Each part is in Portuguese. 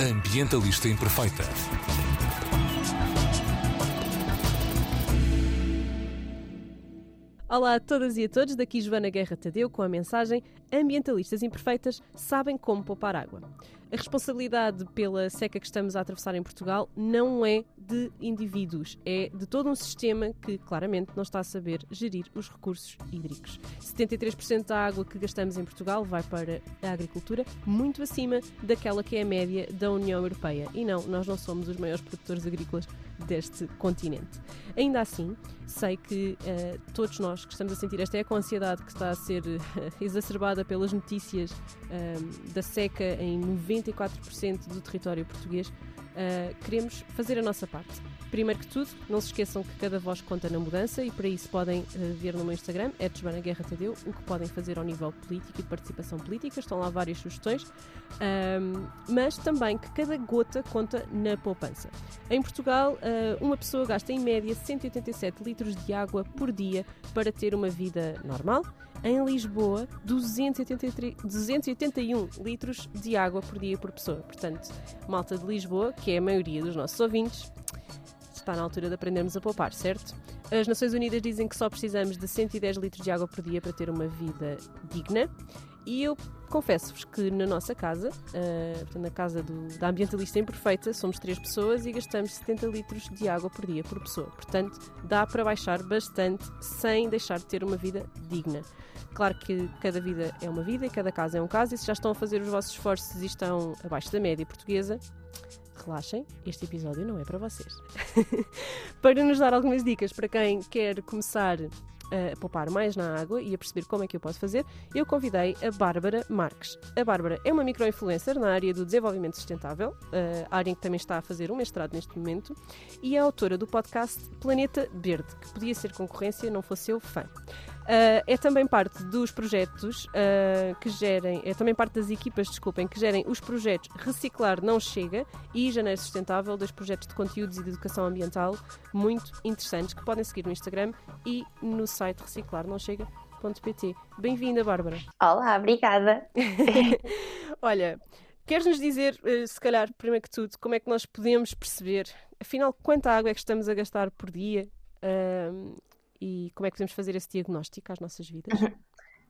Ambientalista Imperfeita. Olá a todas e a todos, daqui Joana Guerra Tadeu com a mensagem Ambientalistas Imperfeitas sabem como poupar água. A responsabilidade pela seca que estamos a atravessar em Portugal não é de indivíduos, é de todo um sistema que claramente não está a saber gerir os recursos hídricos. 73% da água que gastamos em Portugal vai para a agricultura, muito acima daquela que é a média da União Europeia. E não, nós não somos os maiores produtores agrícolas deste continente. Ainda assim, sei que uh, todos nós que estamos a sentir esta eco-ansiedade que está a ser uh, exacerbada pelas notícias uh, da seca em 94% do território português, queremos fazer a nossa parte. Primeiro que tudo, não se esqueçam que cada voz conta na mudança e para isso podem uh, ver no meu Instagram, Joana Guerra Tadeu, o que podem fazer ao nível político e de participação política. Estão lá várias sugestões, um, mas também que cada gota conta na poupança. Em Portugal, uh, uma pessoa gasta em média 187 litros de água por dia para ter uma vida normal. Em Lisboa, 283, 281 litros de água por dia por pessoa. Portanto, malta de Lisboa, que é a maioria dos nossos ouvintes, está na altura de aprendermos a poupar, certo? As Nações Unidas dizem que só precisamos de 110 litros de água por dia para ter uma vida digna. E eu confesso-vos que na nossa casa, uh, na casa do, da ambientalista imperfeita, somos três pessoas e gastamos 70 litros de água por dia por pessoa. Portanto, dá para baixar bastante sem deixar de ter uma vida digna. Claro que cada vida é uma vida e cada caso é um caso, e se já estão a fazer os vossos esforços e estão abaixo da média portuguesa, relaxem, este episódio não é para vocês. para nos dar algumas dicas para quem quer começar a poupar mais na água e a perceber como é que eu posso fazer, eu convidei a Bárbara Marques. A Bárbara é uma microinfluencer na área do desenvolvimento sustentável, a área em que também está a fazer um mestrado neste momento, e é autora do podcast Planeta Verde, que podia ser concorrência não fosse eu fã. Uh, é também parte dos projetos uh, que gerem, é também parte das equipas, desculpem, que gerem os projetos Reciclar Não Chega e Janeiro Sustentável, dois projetos de conteúdos e de educação ambiental muito interessantes que podem seguir no Instagram e no site reciclarnãochega.pt. Bem-vinda, Bárbara. Olá, obrigada. Olha, queres-nos dizer, uh, se calhar, primeiro que tudo, como é que nós podemos perceber, afinal, quanta água é que estamos a gastar por dia? E como é que podemos fazer esse diagnóstico às nossas vidas? Uhum.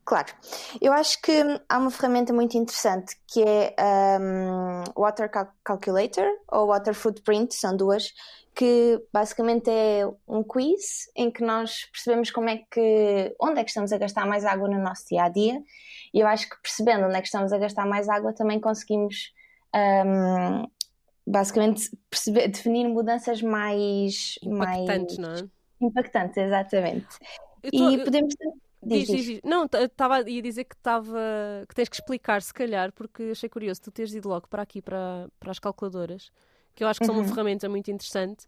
Claro, eu acho que há uma ferramenta muito interessante que é um, Water Calculator ou Water Footprint, são duas, que basicamente é um quiz em que nós percebemos como é que, onde é que estamos a gastar mais água no nosso dia a dia, e eu acho que percebendo onde é que estamos a gastar mais água também conseguimos um, basicamente perceber, definir mudanças mais impactantes, mais... não é? Impactantes, exatamente. Tô, e podemos. Diz, diz, diz. Não, estava a dizer que, tava, que tens que explicar, se calhar, porque achei curioso tu teres ido logo para aqui, para, para as calculadoras, que eu acho que são uhum. uma ferramenta muito interessante,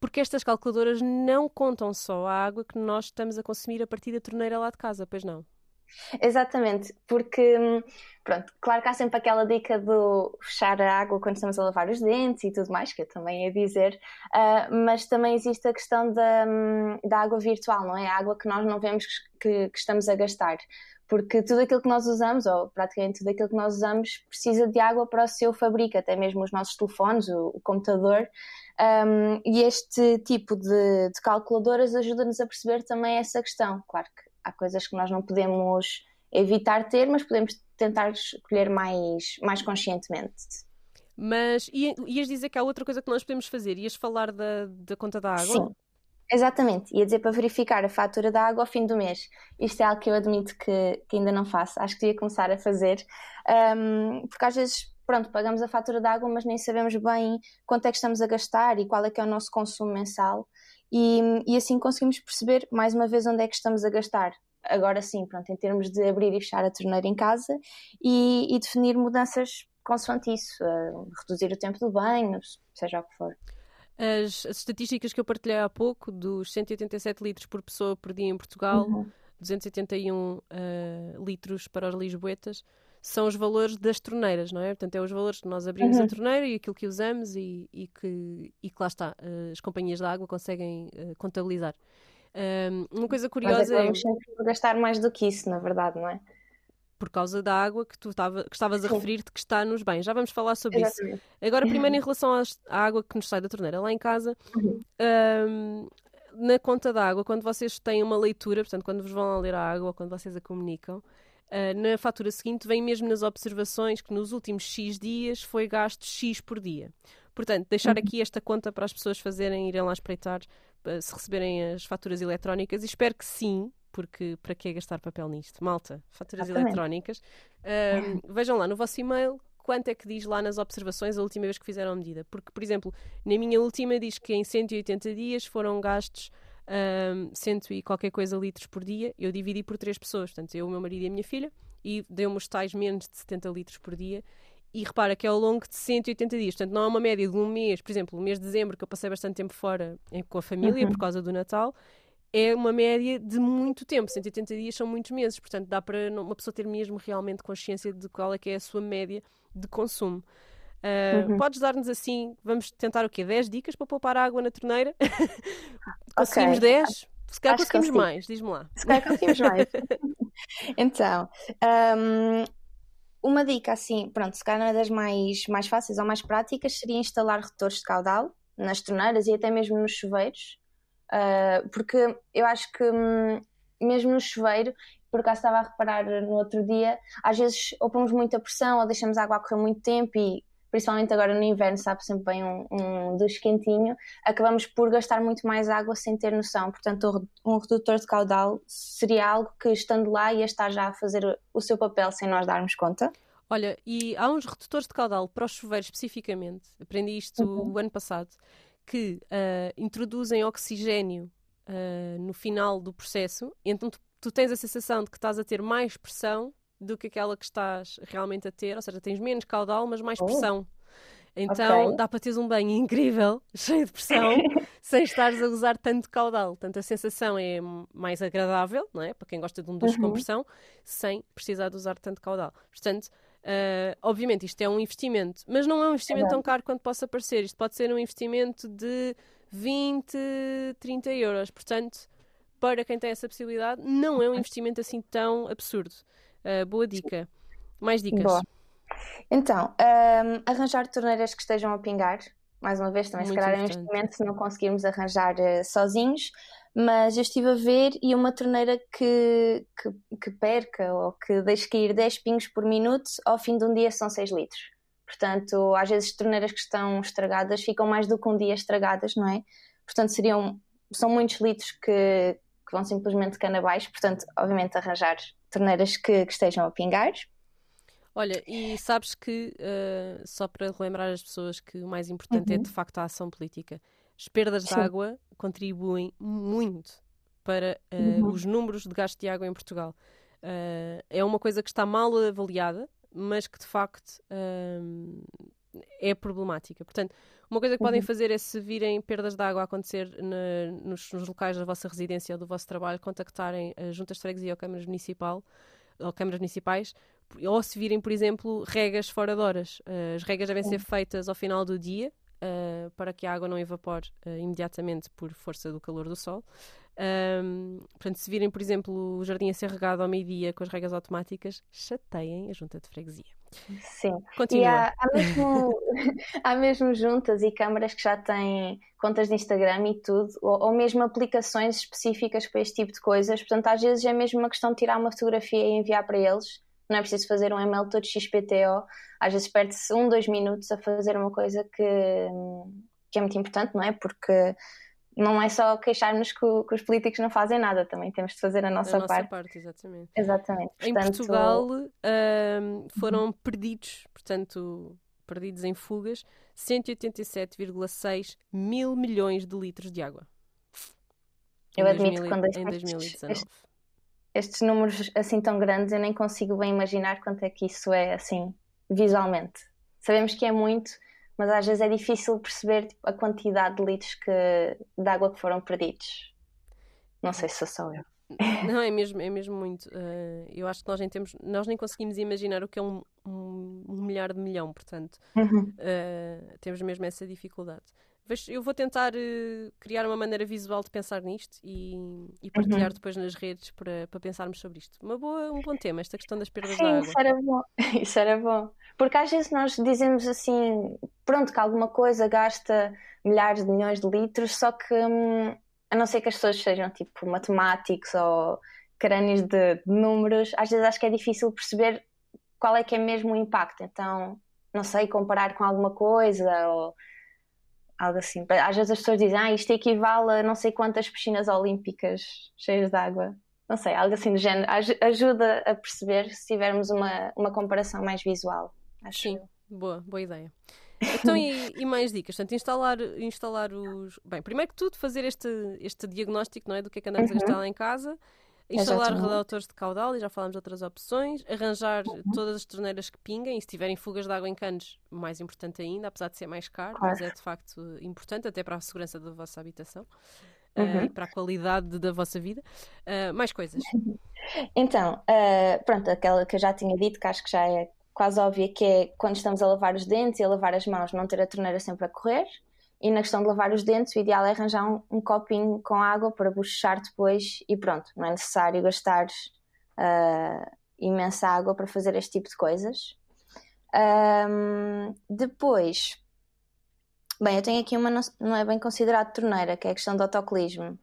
porque estas calculadoras não contam só a água que nós estamos a consumir a partir da torneira lá de casa, pois não? Exatamente, porque, pronto, claro que há sempre aquela dica do fechar a água quando estamos a lavar os dentes e tudo mais, que eu também ia dizer, uh, mas também existe a questão da, da água virtual, não é? A água que nós não vemos que, que estamos a gastar porque tudo aquilo que nós usamos, ou praticamente tudo aquilo que nós usamos, precisa de água para o seu fabrico, até mesmo os nossos telefones, o, o computador. Um, e este tipo de, de calculadoras ajuda-nos a perceber também essa questão. Claro que há coisas que nós não podemos evitar ter, mas podemos tentar escolher mais, mais conscientemente. Mas ias dizer que há outra coisa que nós podemos fazer? Ias falar da, da conta da água? Sim, exatamente. Ia dizer para verificar a fatura da água ao fim do mês. Isto é algo que eu admito que, que ainda não faço. Acho que ia começar a fazer. Um, porque às vezes, pronto, pagamos a fatura da água, mas nem sabemos bem quanto é que estamos a gastar e qual é que é o nosso consumo mensal e, e assim conseguimos perceber mais uma vez onde é que estamos a gastar. Agora sim, pronto, em termos de abrir e fechar a torneira em casa e, e definir mudanças consoante isso, uh, reduzir o tempo do banho, seja o que for. As, as, estatísticas que eu partilhei há pouco, dos 187 litros por pessoa por dia em Portugal, uhum. 281 uh, litros para os lisboetas, são os valores das torneiras, não é? Portanto, é os valores que nós abrimos uhum. a torneira e aquilo que usamos e, e, que, e que lá está, uh, as companhias de água conseguem uh, contabilizar. Um, uma coisa curiosa Mas é. Vamos sempre gastar mais do que isso, na verdade, não é? por causa da água que tu tava, que estavas a referir-te que está nos bens. Já vamos falar sobre Exatamente. isso. Agora, primeiro, em relação às- à água que nos sai da torneira lá em casa, Uhum. hum, na conta da água, quando vocês têm uma leitura, portanto, quando vos vão a ler a água ou quando vocês a comunicam, ah, na fatura seguinte vem mesmo nas observações que nos últimos X dias foi gasto X por dia. Portanto, deixar aqui esta conta para as pessoas fazerem, irem lá espreitar ah, se receberem as faturas eletrónicas e espero que sim, porque para que gastar papel nisto? Malta, faturas Exatamente. eletrónicas. Ahm, vejam lá no vosso e-mail quanto é que diz lá nas observações a última vez que fizeram a medida. Porque, por exemplo, na minha última diz que em 180 dias foram gastos ahm, cento e qualquer coisa litros por dia. Eu dividi por três pessoas, portanto, eu, o meu marido e a minha filha, e deu-me os tais menos de 70 litros por dia. E repara que é ao longo de 180 dias, portanto, não é uma média de um mês, por exemplo, o mês de dezembro, que eu passei bastante tempo fora com a família por causa do Natal, é uma média de muito tempo. 180 dias são muitos meses, portanto, dá para uma pessoa ter mesmo realmente consciência de qual é que é a sua média de consumo. Ah, Uhum. Podes dar-nos assim, vamos tentar o quê? 10 dicas para poupar água na torneira? conseguimos Ok. 10? Se calhar Acho conseguimos mais, diz-me lá. Se calhar conseguimos mais. então, hum, uma dica assim, pronto, se calhar uma das mais, mais fáceis ou mais práticas seria instalar retores de caudal nas torneiras e até mesmo nos chuveiros, Ah, porque eu acho que hum, mesmo no chuveiro, por acaso estava a reparar no outro dia, às vezes ou pomos muita pressão ou deixamos a água correr muito tempo e principalmente agora no inverno, sabe sempre bem um, um duche quentinho, acabamos por gastar muito mais água sem ter noção. Portanto, um redutor de caudal seria algo que, estando lá, ia estar já a fazer o seu papel sem nós darmos conta. Olha, e há uns redutores de caudal para os chuveiros especificamente, aprendi isto Uhum. o ano passado, que ah, introduzem oxigênio ah, no final do processo, então tu, tu tens a sensação de que estás a ter mais pressão do que aquela que estás realmente a ter, ou seja, tens menos caudal, mas mais Oh. pressão. Então Ok. dá para teres um banho incrível, cheio de pressão, sem estares a usar tanto caudal. Portanto, a sensação é mais agradável, não é? Para quem gosta de um duche com Uhum. pressão, sem precisar de usar tanto caudal. Portanto, ah, obviamente isto é um investimento, mas não é um investimento tão caro quanto possa parecer. Isto pode ser um investimento de 20, 30 euros. Portanto, para quem tem essa possibilidade, não é um investimento assim tão absurdo. Ah, boa dica. Mais dicas. Boa. Então, hum, arranjar torneiras que estejam a pingar, mais uma vez, também se Muito calhar é um investimento se não conseguirmos arranjar eh, sozinhos, mas eu estive a ver e uma torneira que, que, que perca ou que deixe cair 10 pingos por minuto, ao fim de um dia são 6 litros. Portanto, às vezes torneiras que estão estragadas ficam mais do que um dia estragadas, não é? Portanto, seriam, são muitos litros que, que vão simplesmente cana abaixo, portanto, obviamente arranjar torneiras que, que estejam a pingar. Olha, e sabes que, uh, só para relembrar as pessoas que o mais importante é Uhum. de facto a ação política, as perdas de Sim. água contribuem muito para uh, Uhum. os números de gasto de água em Portugal. Uh, é uma coisa que está mal avaliada, mas que de facto é problemática. Portanto, uma coisa que podem Uhum. fazer é se virem perdas de água acontecer na- nos, nos locais da vossa residência ou do vosso trabalho, contactarem a juntas de freguesia ou câmaras municipal ou câmaras municipais ou se virem, por exemplo, regas fora de horas. Uh, as regas devem ser feitas ao final do dia uh, para que a água não evapore uh, imediatamente por força do calor do sol. Um, portanto, se virem, por exemplo, o jardim a ser regado ao meio-dia com as regas automáticas, chateiem a junta de freguesia. Sim. E Continua. há, há mesmo, há mesmo juntas e câmaras que já têm contas de Instagram e tudo, ou, ou mesmo aplicações específicas para este tipo de coisas. Portanto, às vezes é mesmo uma questão de tirar uma fotografia e enviar para eles. Não é preciso fazer um e-mail todo XPTO. Às vezes perde-se um, dois minutos a fazer uma coisa que, que é muito importante, não é? Porque não é só queixar-nos que, o- que os políticos não fazem nada, também temos de fazer a nossa, a nossa parte. parte, exatamente. Exatamente. Em Portanto, Portugal um, foram perdidos, portanto, perdidos em fugas, 187,6 mil milhões de litros de água. Eu Em admito 2000 quando em estes- 2019. estes números assim tão grandes, eu nem consigo bem imaginar quanto é que isso é assim visualmente. Sabemos que é muito, mas às vezes é difícil perceber tipo, a quantidade de litros que, de água que foram perdidos. Não sei se sou só eu. Não, é mesmo, é mesmo muito. Uh, eu acho que nós nem temos, nós nem conseguimos imaginar o que é um, um, um milhar de milhão, portanto, uh, temos mesmo essa dificuldade. Eu vou tentar uh, criar uma maneira visual de pensar nisto e, e partilhar uhum. depois nas redes para, para pensarmos sobre isto. Uma boa, um bom tema, esta questão das perdas Sim, da água. Isso era bom. Isso era bom. Porque às vezes nós dizemos assim, pronto, que alguma coisa gasta milhares de milhões de litros, só que hum, a não ser que as pessoas sejam tipo matemáticos ou crânios de, de números, às vezes acho que é difícil perceber qual é que é mesmo o impacto. Então, não sei, comparar com alguma coisa ou algo assim. Às vezes as pessoas dizem, ah, isto equivale a não sei quantas piscinas olímpicas cheias de água. Não sei, algo assim do género. Ajuda a perceber se tivermos uma, uma comparação mais visual. Acho Sim, boa, boa ideia. Então, e, e, mais dicas? Portanto, instalar, instalar os. Bem, primeiro que tudo, fazer este, este diagnóstico não é, do que é que andamos uhum. a lá em casa Instalar Exatamente. redutores de caudal, e já falámos de outras opções. Arranjar uhum. todas as torneiras que pinguem, e se tiverem fugas de água em canos, mais importante ainda, apesar de ser mais caro, claro. mas é de facto importante, até para a segurança da vossa habitação. Uhum. Uh, e para a qualidade da vossa vida. Uh, mais coisas. Então, uh, pronto, aquela que eu já tinha dito, que acho que já é quase óbvia, que é quando estamos a lavar os dentes e a lavar as mãos, não ter a torneira sempre a correr. E na questão de lavar os dentes, o ideal é arranjar um, um copinho com água para bochechar depois e pronto, não é necessário gastar uh, imensa água para fazer este tipo de coisas. Um, depois, bem, eu tenho aqui uma, não, não é bem considerada torneira, que é a questão do autocolismo.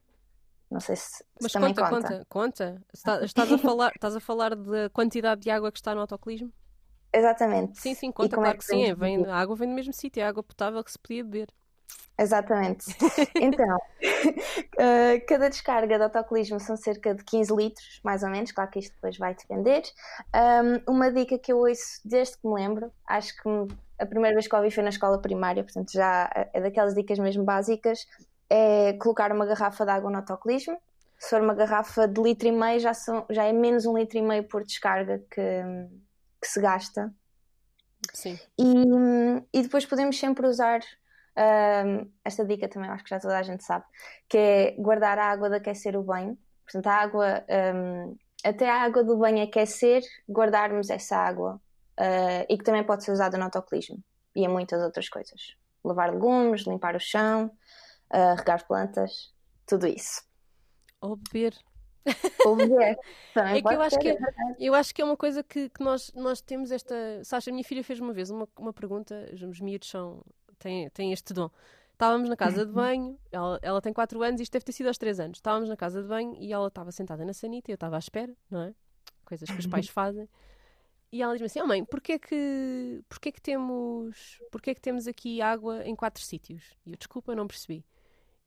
Não sei se, Mas também conta, conta. conta. Está, estás, a falar, estás a falar da quantidade de água que está no autocolismo? Exatamente. Sim, sim, conta, claro é que, que sim. É, vem, a água vem do mesmo sítio, é água potável que se podia beber. Exatamente. Então, uh, cada descarga de autocolismo são cerca de 15 litros, mais ou menos, claro que isto depois vai depender. Um, uma dica que eu ouço desde que me lembro, acho que a primeira vez que ouvi foi na escola primária, portanto já é daquelas dicas mesmo básicas, é colocar uma garrafa de água no autocolismo. Se for uma garrafa de litro e meio, já, são, já é menos um litro e meio por descarga que, que se gasta. Sim. E, e depois podemos sempre usar um, esta dica também acho que já toda a gente sabe, que é guardar a água de aquecer o banho. Portanto, a água, um, até a água do banho aquecer, guardarmos essa água uh, e que também pode ser usada no autocolismo e em muitas outras coisas. Lavar legumes, limpar o chão, uh, regar plantas, tudo isso. Ou beber. Ou beber. Também é que eu acho que, é, eu acho que é uma coisa que, que nós, nós temos esta. Sasha, a minha filha fez uma vez uma, uma pergunta, os miúdos são tem, tem este dom. Estávamos na casa de banho, ela, ela tem 4 anos, isto deve ter sido aos 3 anos. Estávamos na casa de banho e ela estava sentada na sanita e eu estava à espera, não é? Coisas que os pais fazem. E ela diz-me assim: oh mãe, porquê que, porquê, que temos, porquê que temos aqui água em quatro sítios? E eu, desculpa, não percebi.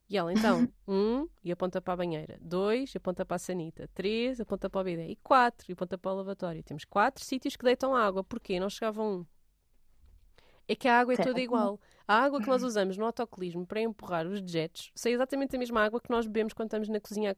E ela, então, um, e aponta para a banheira. Dois, aponta para a sanita. Três, aponta para o bidé. E quatro, e aponta para o lavatório. Temos quatro sítios que deitam água. Porquê? Não chegava um é que a água é toda igual. A água que nós usamos no autocolismo para empurrar os dejetos é exatamente a mesma água que nós bebemos quando estamos na cozinha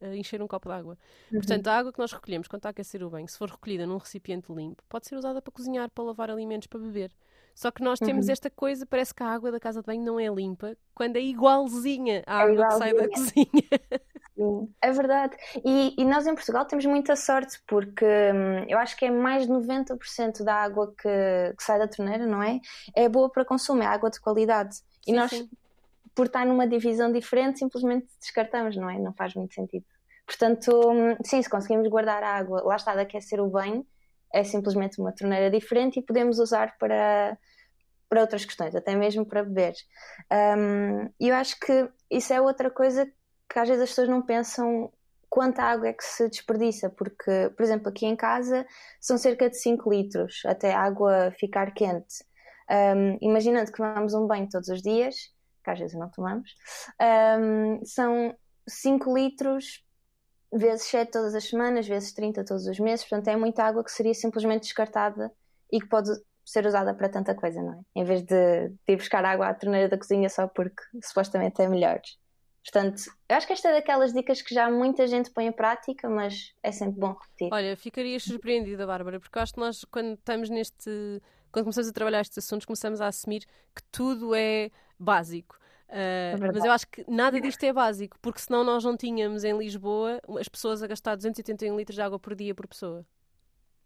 a, a encher um copo de água. Uhum. Portanto, a água que nós recolhemos quando está a aquecer o banho, se for recolhida num recipiente limpo, pode ser usada para cozinhar, para lavar alimentos, para beber. Só que nós temos uhum. esta coisa, parece que a água da casa de banho não é limpa, quando é igualzinha à é água igualzinha. que sai da cozinha. Sim, é verdade. E, e, nós em Portugal temos muita sorte, porque hum, eu acho que é mais de 90% da água que, que, sai da torneira, não é? É boa para consumo, é água de qualidade. E sim, nós, sim. por estar numa divisão diferente, simplesmente descartamos, não é? Não faz muito sentido. Portanto, hum, sim, se conseguimos guardar a água, lá está de aquecer o banho, é simplesmente uma torneira diferente e podemos usar para, para outras questões, até mesmo para beber. Um, e eu acho que isso é outra coisa que às vezes as pessoas não pensam quanta água é que se desperdiça, porque, por exemplo, aqui em casa são cerca de 5 litros até a água ficar quente. Um, imaginando que tomamos um banho todos os dias, que às vezes não tomamos, um, são 5 litros vezes 7 todas as semanas, vezes 30 todos os meses, portanto é muita água que seria simplesmente descartada e que pode ser usada para tanta coisa, não é? Em vez de, de ir buscar água à torneira da cozinha só porque supostamente é melhor. Portanto, eu acho que esta é daquelas dicas que já muita gente põe em prática, mas é sempre bom repetir. Olha, ficarias surpreendida, Bárbara, porque eu acho que nós, quando estamos neste. Quando começamos a trabalhar estes assuntos, começamos a assumir que tudo é básico. Uh, é mas eu acho que nada disto é básico, porque senão nós não tínhamos em Lisboa as pessoas a gastar 281 litros de água por dia por pessoa.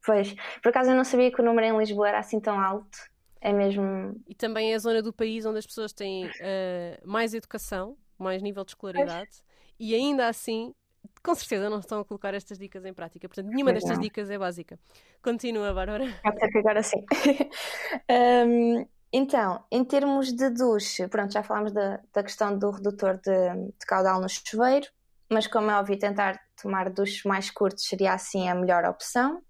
Pois, por acaso eu não sabia que o número em Lisboa era assim tão alto. É mesmo. E também é a zona do país onde as pessoas têm uh, mais educação, mais nível de escolaridade, e ainda assim, com certeza, não estão a colocar estas dicas em prática. Portanto, nenhuma destas não. dicas é básica. Continua, Bárbara. Até que agora sim. Hum, então, em termos de duche, pronto, já falámos da, da questão do redutor de, de caudal no chuveiro, mas como é óbvio, tentar tomar duches mais curtos seria assim a melhor opção.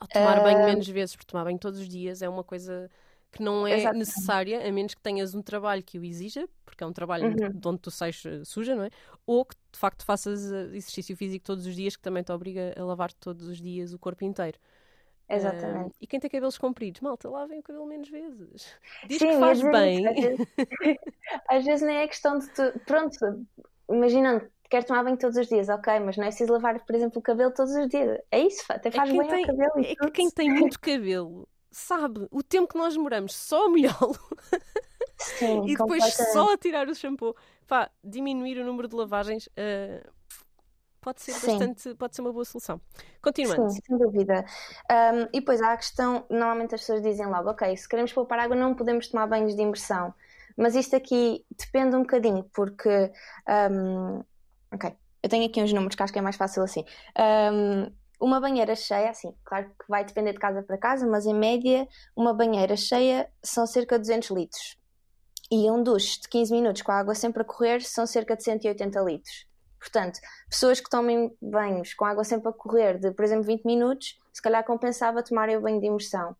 Ou tomar banho menos vezes, porque tomar banho todos os dias é uma coisa que não é Exatamente. necessária, a menos que tenhas um trabalho que o exija, porque é um trabalho Uhum. de onde tu sais eh, suja, não é? Ou que de facto faças eh, exercício físico todos os dias, que também te obriga a lavar todos os dias o corpo inteiro. Exatamente. Ah, e quem tem cabelos compridos, malta, lavem o cabelo menos vezes. Diz Sim, que faz bem. Às vezes, às vezes nem é questão de tu. Pronto, imaginando, quero tomar banho todos os dias, ok, mas não é preciso lavar, por exemplo, o cabelo todos os dias. É isso, até É faz quem bem tem- ao cabelo e É que quem tem muito cabelo sabe o tempo que nós demoramos só a molhá-lo e depois só a tirar o shampoo. Pá, diminuir o número de lavagens ah, pode ser Sim. bastante, pode ser uma boa solução. Continuando. Sim, sem dúvida. Um, e depois há a questão, normalmente as pessoas dizem logo, ok, se queremos poupar água não podemos tomar banhos de imersão. Mas isto aqui depende um bocadinho, porque um, ok, eu tenho aqui uns números que acho que é mais fácil assim. Um, uma banheira cheia, assim, claro que vai depender de casa para casa, mas em média, uma banheira cheia são cerca de 200 litros. E um duche de 15 minutos com a água sempre a correr são cerca de 180 litros. Portanto, pessoas que tomem banhos com água sempre a correr de, por exemplo, 20 minutos, se calhar compensava tomarem o banho de imersão,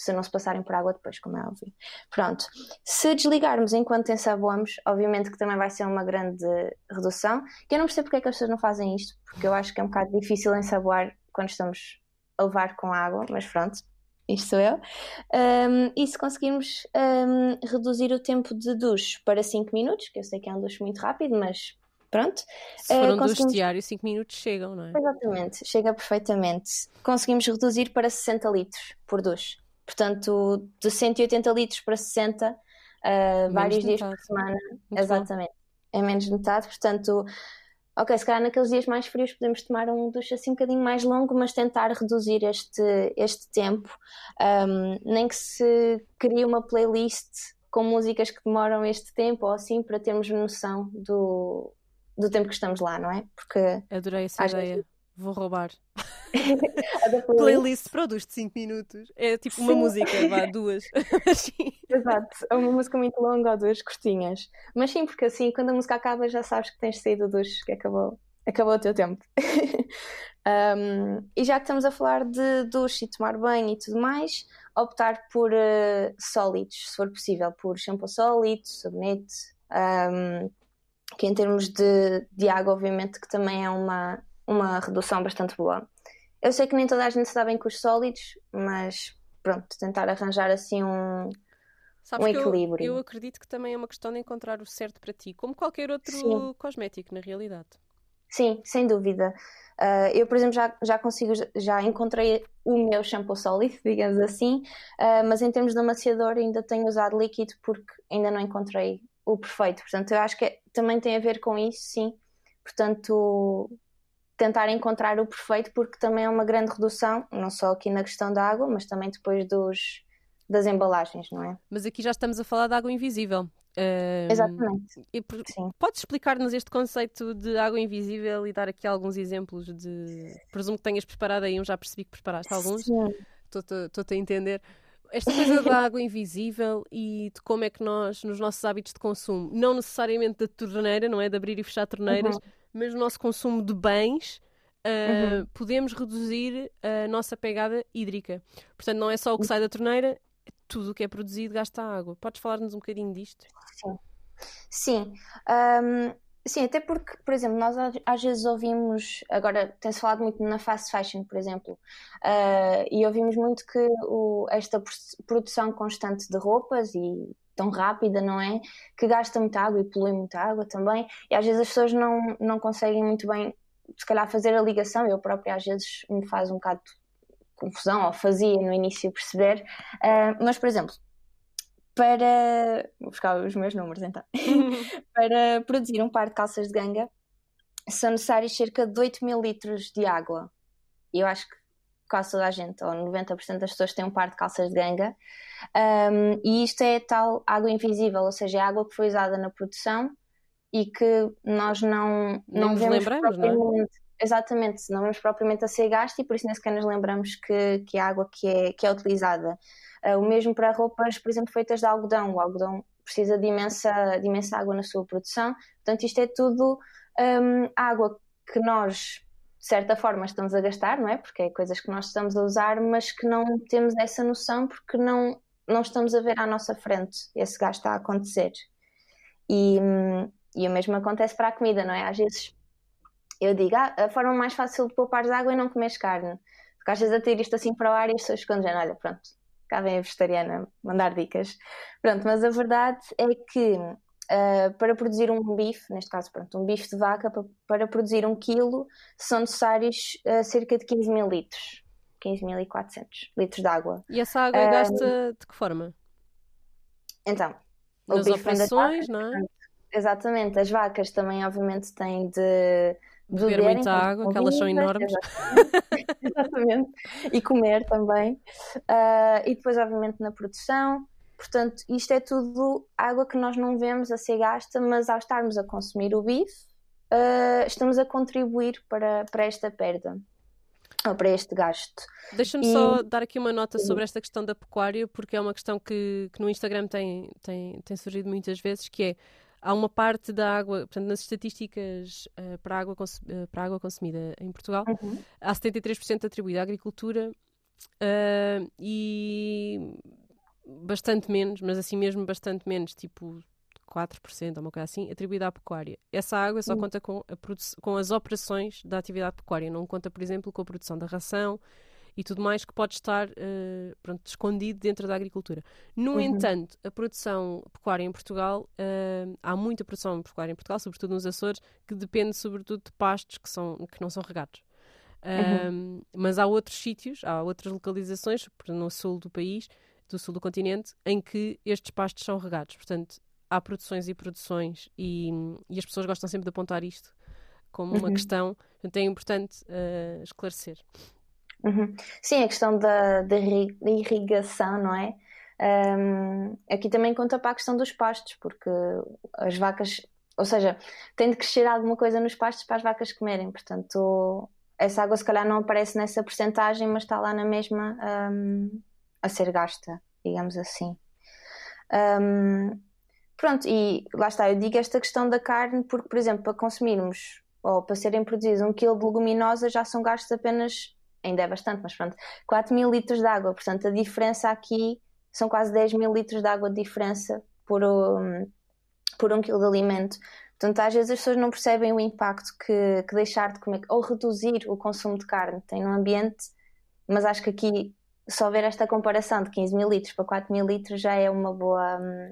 se não se passarem por água depois, como é óbvio. Pronto. Se desligarmos enquanto ensaboamos, obviamente que também vai ser uma grande redução. Eu não percebo porque é que as pessoas não fazem isto, porque eu acho que é um bocado difícil ensaboar quando estamos a levar com água, mas pronto, isto sou eu. Um, e se conseguirmos um, reduzir o tempo de duche para 5 minutos, que eu sei que é um duche muito rápido, mas pronto. Se for Eh, um duche conseguimos- diário, 5 minutos chegam, não é? Exatamente, chega perfeitamente. Conseguimos reduzir para 60 litros por duche. Portanto, de 180 litros para 60, uh, Menos vários dias por semana. Muito bom. Exatamente. É menos de metade, portanto, ok, se calhar naqueles dias mais frios podemos tomar um duche assim um bocadinho mais longo, mas tentar reduzir este, este tempo. Um, nem que se crie uma playlist com músicas que demoram este tempo ou assim, para termos noção do, do tempo que estamos lá, não é? Porque Adorei essa ideia. Vou roubar. playlist duche de 5 minutos. É tipo uma Sim. música, vá, duas. Exato, é uma música muito longa ou duas curtinhas. Mas sim, porque assim, quando a música acaba, já sabes que tens saído do duche, que acabou, acabou o teu tempo. Um, e já que estamos a falar de duche e tomar banho e tudo mais, optar por eh, sólidos, se for possível, por shampoo sólido, sabonete, um, que em termos de, de água, obviamente, que também é uma, uma redução bastante boa. Eu sei que nem toda a gente se dá bem com os sólidos, mas pronto, tentar arranjar assim um, Sabes Um que eu- equilíbrio. Eu, acredito que também é uma questão de encontrar o certo para ti, como qualquer outro Sim. cosmético, na realidade. Sim, sem dúvida. Ah, eu, por exemplo, já, já consigo, já encontrei o meu shampoo sólido, digamos assim, ah, mas em termos de amaciador ainda tenho usado líquido porque ainda não encontrei o perfeito. Portanto, eu acho que é- também tem a ver com isso, sim. Portanto, tentar encontrar o perfeito porque também é uma grande redução, não só aqui na questão da água, mas também depois dos, das embalagens, não é? Mas aqui já estamos a falar de água invisível. Ahm, Exatamente, e sim. Podes explicar-nos este conceito de água invisível e dar aqui alguns exemplos de. Presumo que tenhas preparado aí um, já percebi que preparaste alguns. Estou-te a entender. Esta coisa da água invisível e de como é que nós, nos nossos hábitos de consumo, não necessariamente da torneira, não é? De abrir e fechar torneiras, Uhum. Mas no nosso consumo de bens, ah, Uhum. podemos reduzir a nossa pegada hídrica. Portanto, não é só o que sai da torneira, é tudo o que é produzido gasta água. Podes falar-nos um bocadinho disto? Sim, Ahm, sim, até porque, por exemplo, nós às- vezes ouvimos, agora tem-se falado muito na fast fashion, por exemplo, ah, e ouvimos muito que o- esta pro- produção constante de roupas e tão rápida, não é? Que gasta muita água e polui muita água também, e às vezes as pessoas não, não conseguem muito bem, se calhar, fazer a ligação, eu própria às vezes me faz um bocado de confusão, ou fazia no início perceber, Ah, mas, por exemplo, para. Vou buscar os meus números então. Para produzir um par de calças de ganga são necessários cerca de 8 mil litros de água. E eu acho que quase toda a gente, ou 90% das pessoas têm um par de calças de ganga. Um, e isto é tal água invisível, ou seja, é água que foi usada na produção e que nós não, não, não vemos lembramos, não é? Exatamente, não vemos propriamente a ser gasta e por isso nem sequer nos lembramos que, que a água que é, que é utilizada. Uh, o mesmo para roupas, por exemplo, feitas de algodão. O algodão precisa de imensa, de imensa água na sua produção, portanto, isto é tudo um, água que nós de certa forma estamos a gastar, não é? Porque é coisas que nós estamos a usar, mas que não temos essa noção porque não, não estamos a ver à nossa frente esse gasto a acontecer. E, e o mesmo acontece para a comida, não é? Às vezes eu digo, ah, a forma mais fácil de poupar água é não comer carne. Porque às vezes a ter isto assim para o ar e as pessoas ficam olha, pronto, cá vem a vegetariana mandar dicas. Pronto, mas a verdade é que Uh, para produzir um bife, neste caso, pronto, um bife de vaca, para, para produzir um quilo, são necessários uh, cerca de 15 mil litros. 15.400 litros de água. E essa água uh, gasta de que forma? Então, nas operações, não é? Exatamente, as vacas também, obviamente, têm de beber muita água, que elas são enormes. Exatamente. exatamente. E comer também. Uh, e depois, obviamente, na produção. Portanto, isto é tudo água que nós não vemos a ser gasta, mas ao estarmos a consumir o bife, uh, estamos a contribuir para, para esta perda. Ou para este gasto. Deixa-me e... só dar aqui uma nota sobre esta questão da pecuária, porque é uma questão que, que no Instagram tem, tem, tem surgido muitas vezes, que é há uma parte da água, portanto, nas estatísticas uh, para, a água uh, para água consumida em Portugal, uhum. há 73% atribuído à agricultura uh, e bastante menos, mas assim mesmo bastante menos, tipo 4% ou uma coisa assim, atribuída à pecuária. Essa água só uhum. conta com, com as operações da atividade pecuária, não conta, por exemplo, com a produção da ração e tudo mais que pode estar uh, pronto, escondido dentro da agricultura. No uhum. entanto, a produção pecuária em Portugal, uh, há muita produção pecuária em Portugal, sobretudo nos Açores, que depende sobretudo de pastos que, são, que não são regados. Uhum. Um, mas há outros sítios, há outras localizações, no sul do país, do sul do continente, em que estes pastos são regados. Portanto, há produções e produções e, e as pessoas gostam sempre de apontar isto como uma uhum. questão, portanto é importante uh, esclarecer. Uhum. Sim, a questão da, da irrigação, não é? Um, aqui também conta para a questão dos pastos, porque as vacas, ou seja, tem de crescer alguma coisa nos pastos para as vacas comerem, portanto, essa água se calhar não aparece nessa porcentagem, mas está lá na mesma um, a ser gasta, digamos assim. Um, pronto, e lá está, eu digo esta questão da carne, porque, por exemplo, para consumirmos ou para serem produzidos um quilo de leguminosa já são gastos apenas ainda é bastante, mas pronto, 4 mil litros de água. Portanto, a diferença aqui são quase 10 mil litros de água de diferença por um, por um quilo de alimento. Portanto, às vezes as pessoas não percebem o impacto que, que deixar de comer ou reduzir o consumo de carne tem no ambiente, mas acho que aqui só ver esta comparação de 15 mil litros para 4 mil litros já é uma boa, hum,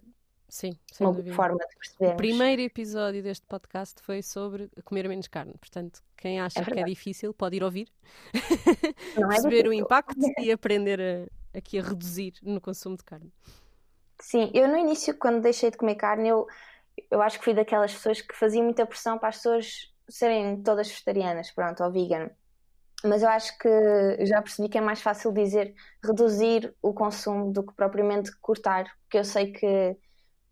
Sim, uma boa forma de perceber. O primeiro episódio deste podcast foi sobre comer menos carne. Portanto, quem acha é que é difícil pode ir ouvir, é perceber o impacto e aprender a, aqui a reduzir no consumo de carne. Sim, eu no início, quando deixei de comer carne, eu, eu acho que fui daquelas pessoas que faziam muita pressão para as pessoas serem todas vegetarianas, pronto, ou vegan. Mas eu acho que já percebi que é mais fácil dizer reduzir o consumo do que propriamente cortar, porque eu sei que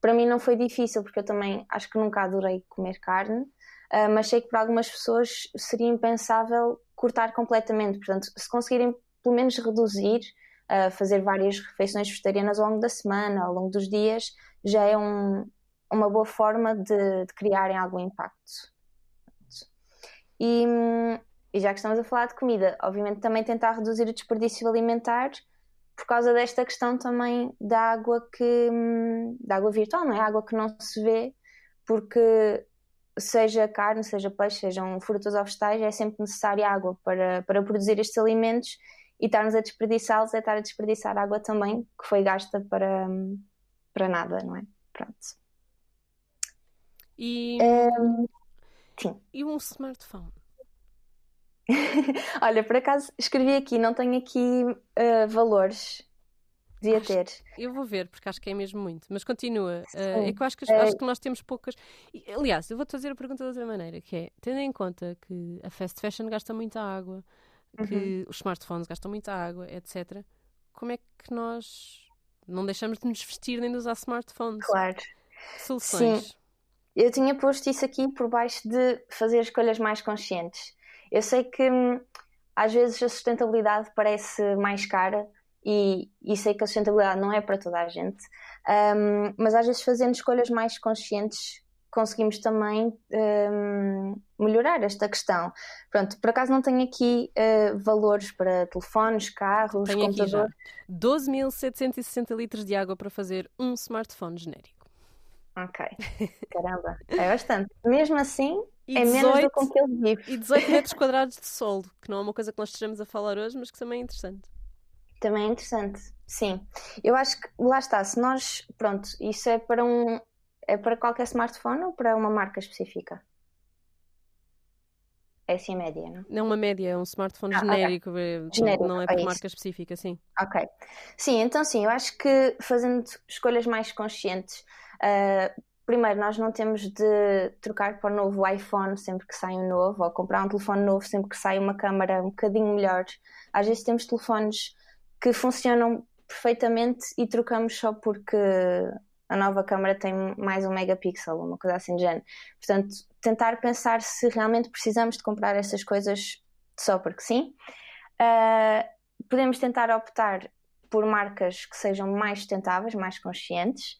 para mim não foi difícil, porque eu também acho que nunca adorei comer carne, uh, mas sei que para algumas pessoas seria impensável cortar completamente. Portanto, se conseguirem pelo menos reduzir, uh, fazer várias refeições vegetarianas ao longo da semana, ao longo dos dias, já é um, uma boa forma de, de criarem algum impacto. E, e já que estamos a falar de comida, obviamente também tentar reduzir o desperdício alimentar por causa desta questão também da água que da água virtual, não é? Água que não se vê, porque seja carne, seja peixe, sejam frutas ou vegetais, é sempre necessária água para, para produzir estes alimentos e estarmos a desperdiçá-los é estar a desperdiçar água também, que foi gasta para, para nada, não é? Pronto. E, um, sim. e um smartphone? Olha, por acaso escrevi aqui, não tenho aqui uh, valores. Devia acho, ter. Eu vou ver, porque acho que é mesmo muito. Mas continua. Uh, é que eu acho que, acho que nós temos poucas. Aliás, eu vou-te fazer a pergunta de outra maneira, que é, tendo em conta que a fast fashion gasta muita água, que os smartphones gastam muita água, etc. Como é que nós não deixamos de nos vestir nem de usar smartphones? Claro. Soluções? Sim. Eu tinha posto isso aqui por baixo de fazer escolhas mais conscientes. Eu sei que hum, às vezes a sustentabilidade parece mais cara e, e sei que a sustentabilidade não é para toda a gente, um, mas às vezes fazendo escolhas mais conscientes conseguimos também um, melhorar esta questão. Pronto, por acaso não tenho aqui uh, valores para telefones, carros, tenho computadores. 12.760 litros de água para fazer um smartphone genérico. Ok, caramba, é bastante. Mesmo assim, e é 18, menos do que aquele vive. E 18 metros quadrados de solo, que não é uma coisa que nós estejamos a falar hoje, mas que também é interessante. Também é interessante, sim. Eu acho que, lá está, se nós, pronto, isso é para um, é para qualquer smartphone ou para uma marca específica? É assim a média, não? Não uma média, é um smartphone ah, genérico, okay. genérico, não é para é marca específica, sim. Ok. Sim, então sim, eu acho que fazendo escolhas mais conscientes, uh, primeiro nós não temos de trocar para o novo iPhone sempre que sai um novo, ou comprar um telefone novo sempre que sai uma câmera um bocadinho melhor. Às vezes temos telefones que funcionam perfeitamente e trocamos só porque a nova câmera tem mais um megapixel, uma coisa assim de género. Portanto, tentar pensar se realmente precisamos de comprar essas coisas só porque sim. Uh, podemos tentar optar por marcas que sejam mais sustentáveis, mais conscientes.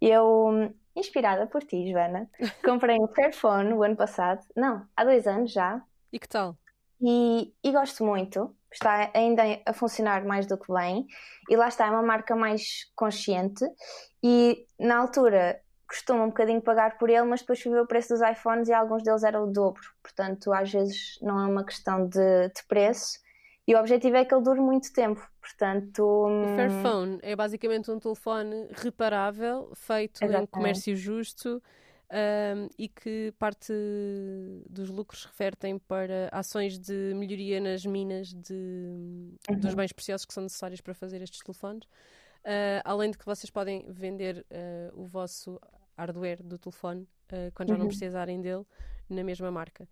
Eu, inspirada por ti, Joana, comprei um Fairphone o ano passado, não, há dois anos já. E que tal? E, e gosto muito. Está ainda a funcionar mais do que bem. E lá está, é uma marca mais consciente. E na altura costuma um bocadinho pagar por ele, mas depois fui ver o preço dos iPhones e alguns deles eram o dobro, portanto às vezes não é uma questão de, de preço. E o objetivo é que ele dure muito tempo, portanto... O Fairphone é basicamente um telefone reparável, feito Exatamente. em comércio justo um, e que parte dos lucros revertem para ações de melhoria nas minas de, uhum. dos bens preciosos que são necessários para fazer estes telefones. Uh, além de que vocês podem vender uh, o vosso hardware do telefone uh, quando já não uhum. precisarem dele na mesma marca.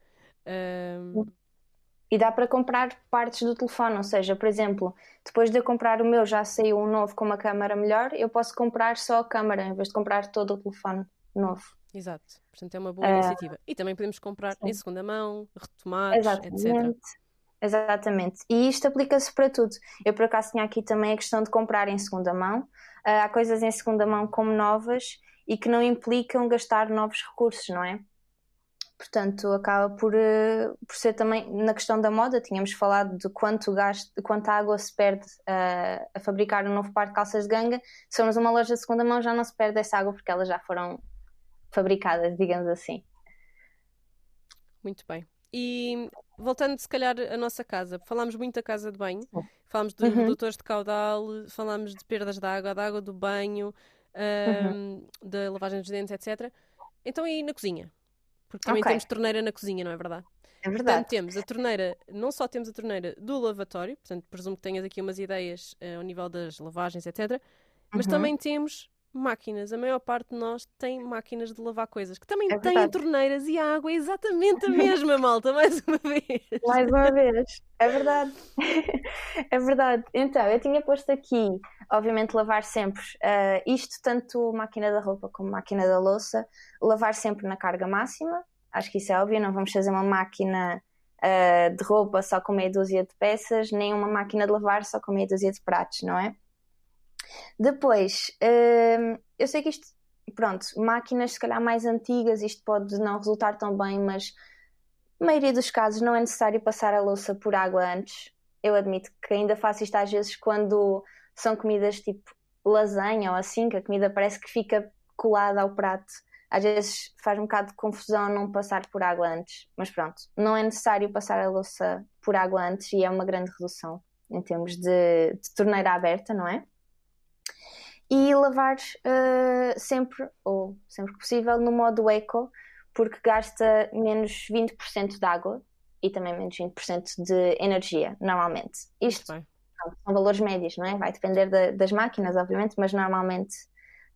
E dá para comprar partes do telefone, ou seja, por exemplo, depois de eu comprar o meu já saiu um novo com uma câmera melhor, eu posso comprar só a câmera em vez de comprar todo o telefone novo. Exato. Portanto, é uma boa uh, iniciativa. E também podemos comprar sim. em segunda mão, Exatamente. etc. Exatamente. E isto aplica-se para tudo. Eu, por acaso, tinha aqui também a questão de comprar em segunda mão. Uh, há coisas em segunda mão como novas e que não implicam gastar novos recursos, não é? Portanto, acaba por, uh, por ser também na questão da moda. Tínhamos falado de quanto, gasto, de quanta água se perde uh, a fabricar um novo par de calças de ganga. Se formos uma loja de segunda mão, já não se perde essa água porque elas já foram fabricadas, digamos assim. Muito bem. E voltando, se calhar, à nossa casa, falámos muito da casa de banho, falámos de uhum. redutores de caudal, falámos de perdas de água, da água do banho, um, uhum. da lavagem dos dentes, etc. Então, e na cozinha? Porque também okay. temos torneira na cozinha, não é verdade? É verdade. Portanto, temos a torneira, não só temos a torneira do lavatório, portanto, presumo que tenhas aqui umas ideias uh, ao nível das lavagens, etc. Mas uhum. também temos máquinas. A maior parte de nós tem máquinas de lavar coisas, que também é têm torneiras e a água é exatamente a mesma, malta, mais uma vez. Mais uma vez, é verdade. é verdade. Então, eu tinha posto aqui, obviamente, lavar sempre, uh, isto tanto máquina da roupa como máquina da louça, lavar sempre na carga máxima. Acho que isso é óbvio, não vamos fazer uma máquina uh, de roupa só com meia dúzia de peças, nem uma máquina de lavar só com meia dúzia de pratos, não é? Depois, hum, eu sei que isto, pronto, máquinas se calhar mais antigas, isto pode não resultar tão bem, mas na maioria dos casos não é necessário passar a louça por água antes. Eu admito que ainda faço isto às vezes quando são comidas tipo lasanha ou assim, que a comida parece que fica colada ao prato. Às vezes faz um bocado de confusão não passar por água antes, mas pronto, não é necessário passar a louça por água antes e é uma grande redução em termos de, de torneira aberta, não é? E lavar uh, sempre, ou sempre que possível, no modo eco, porque gasta menos 20% de água e também menos 20% de energia, normalmente. Isto são valores médios, não é? Vai depender de, das máquinas, obviamente, mas normalmente,